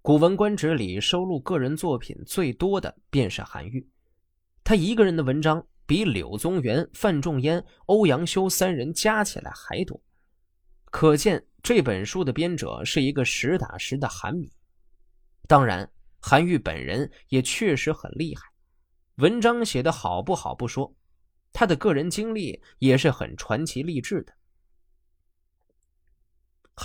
古文观止里收录个人作品最多的便是韩愈，他一个人的文章比柳宗元、范仲淹、欧阳修三人加起来还多，可见这本书的编者是一个实打实的韩迷。当然，韩愈本人也确实很厉害，文章写得好不好不说，他的个人经历也是很传奇励志的。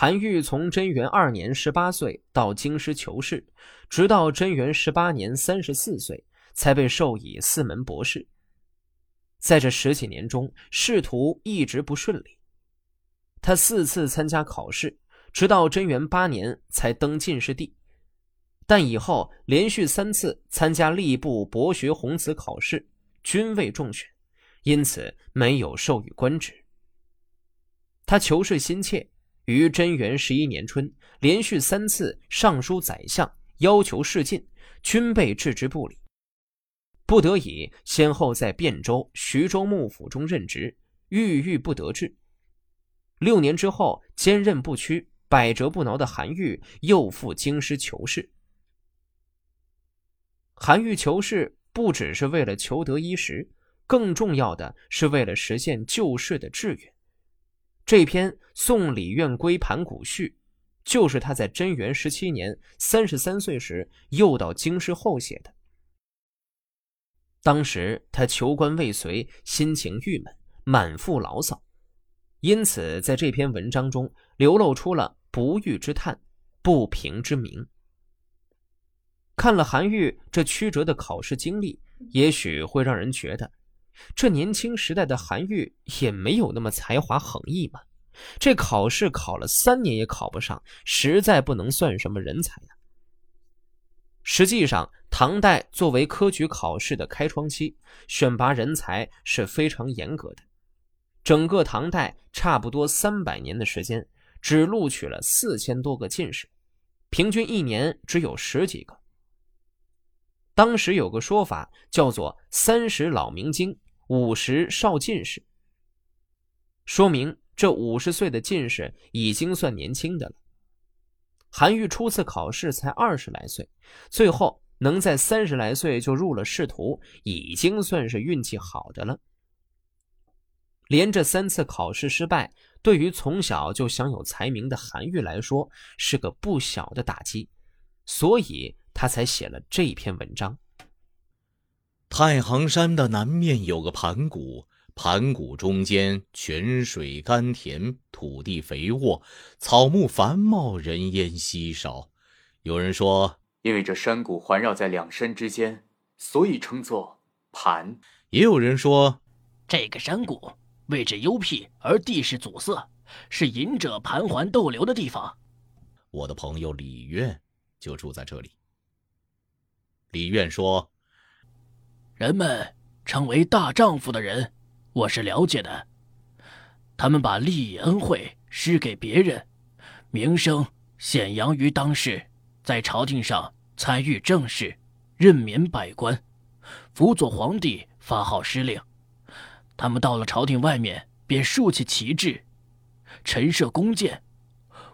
韩愈从贞元二年十八岁到京师求仕，直到贞元十八年三十四岁才被授以四门博士。在这十几年中，仕途一直不顺利。他四次参加考试，直到贞元八年才登进士第，但以后连续三次参加吏部博学鸿词考试，均未中选，因此没有授予官职。他求是心切。于贞元十一年春，连续三次上书宰相，要求试进，均被置之不理。不得已，先后在汴州、徐州幕府中任职，郁郁不得志。六年之后，坚韧不屈、百折不挠的韩愈又赴京师求是。韩愈求是不只是为了求得衣食，更重要的是为了实现救世的志愿。这篇《送李愿归盘古序》，就是他在贞元十七年三十三岁时又到京师后写的。当时他求官未遂，心情郁闷，满腹牢骚，因此在这篇文章中流露出了不遇之叹，不平之鸣。看了韩愈这曲折的考试经历，也许会让人觉得。这年轻时代的韩愈也没有那么才华横溢嘛，这考试考了三年也考不上，实在不能算什么人才呀。实际上，唐代作为科举考试的开创期，选拔人才是非常严格的。整个唐代差不多三百年的时间，只录取了四千多个进士，平均一年只有十几个。当时有个说法叫做“三十老明经”。五十少进士，说明这五十岁的进士已经算年轻的了。韩愈初次考试才二十来岁，最后能在三十来岁就入了仕途，已经算是运气好的了。连着三次考试失败，对于从小就享有才名的韩愈来说，是个不小的打击，所以他才写了这篇文章。太行山的南面有个盘古，盘古中间泉水甘甜，土地肥沃，草木繁茂，人烟稀少。有人说，因为这山谷环绕在两山之间，所以称作盘。也有人说，这个山谷位置幽僻而地势阻塞，是隐者盘桓逗留的地方。我的朋友李渊就住在这里。李渊说。人们称为大丈夫的人，我是了解的。他们把利益恩惠施给别人，名声显扬于当世，在朝廷上参与政事，任免百官，辅佐皇帝发号施令。他们到了朝廷外面，便竖起旗帜，陈设弓箭，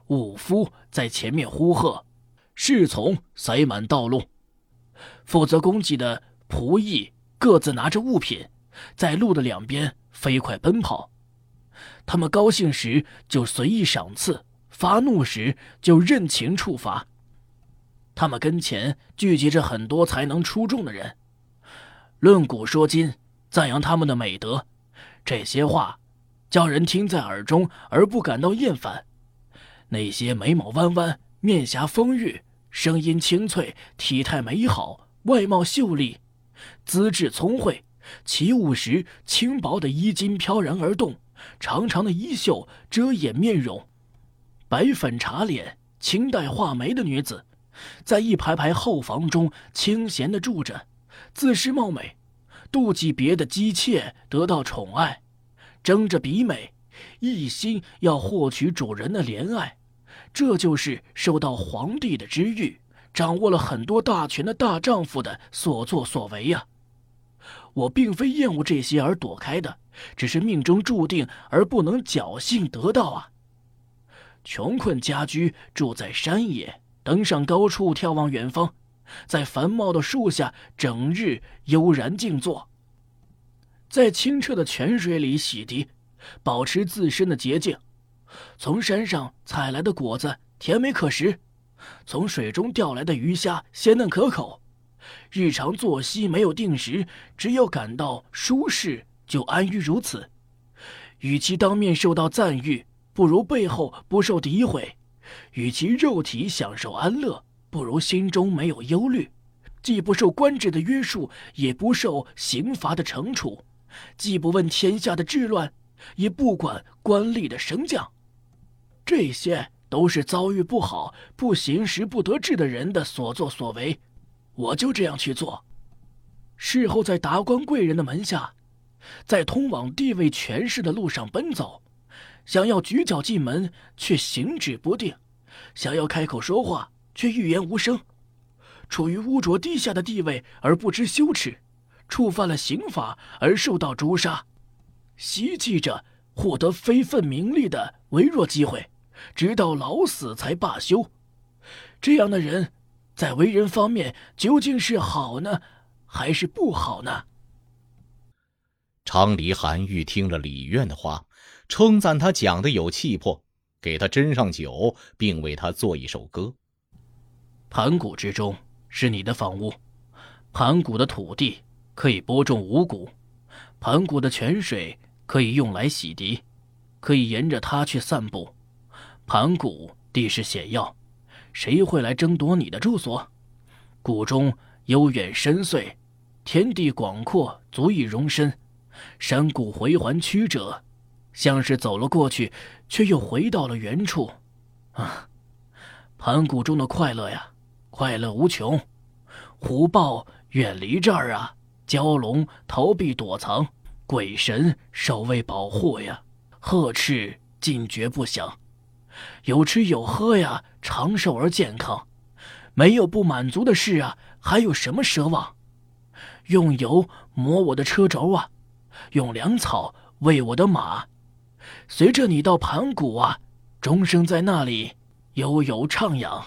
武夫在前面呼喝，侍从塞满道路，负责供给的仆役。各自拿着物品，在路的两边飞快奔跑。他们高兴时就随意赏赐，发怒时就任情处罚。他们跟前聚集着很多才能出众的人，论古说今，赞扬他们的美德。这些话，叫人听在耳中而不感到厌烦。那些眉毛弯弯、面颊丰腴、声音清脆、体态美好、外貌秀丽。资质聪慧，起舞时轻薄的衣襟飘然而动，长长的衣袖遮掩面容，白粉茶脸、清黛画眉的女子，在一排排后房中清闲的住着，自恃貌美，妒忌别的姬妾得到宠爱，争着比美，一心要获取主人的怜爱，这就是受到皇帝的知遇。掌握了很多大权的大丈夫的所作所为呀！我并非厌恶这些而躲开的，只是命中注定而不能侥幸得到啊！穷困家居，住在山野，登上高处眺望远方，在繁茂的树下整日悠然静坐，在清澈的泉水里洗涤，保持自身的洁净。从山上采来的果子甜美可食，从水中钓来的鱼虾鲜嫩可口。日常作息没有定时，只有感到舒适就安于如此。与其当面受到赞誉，不如背后不受诋毁；与其肉体享受安乐，不如心中没有忧虑。既不受官制的约束，也不受刑罚的惩处；既不问天下的治乱，也不管官吏的升降。这些都是遭遇不好、不行时不得志的人的所作所为。我就这样去做。事后在达官贵人的门下。在通往地位权势的路上奔走，想要举脚进门却行止不定，想要开口说话却欲言无声，处于污浊低下的地位而不知羞耻，触犯了刑法而受到诛杀，希冀着获得非分名利的微弱机会，直到老死才罢休。这样的人，在为人方面究竟是好呢，还是不好呢？昌黎韩愈听了李院的话，称赞他讲的有气魄，给他斟上酒，并为他做一首歌。盘古之中是你的房屋，盘古的土地可以播种五谷，盘古的泉水可以用来洗涤，可以沿着它去散步。盘古地势险要，谁会来争夺你的住所？谷中悠远深邃，天地广阔，足以容身。山谷回环曲折，像是走了过去，却又回到了原处。啊，盘古中的快乐呀，快乐无穷。虎豹远离这儿啊，蛟龙逃避躲藏，鬼神守卫保护呀，鹤翅尽绝不响。有吃有喝呀，长寿而健康，没有不满足的事啊，还有什么奢望？用油磨我的车轴啊！用粮草喂我的马，随着你到盘古啊，终生在那里悠悠徜徉。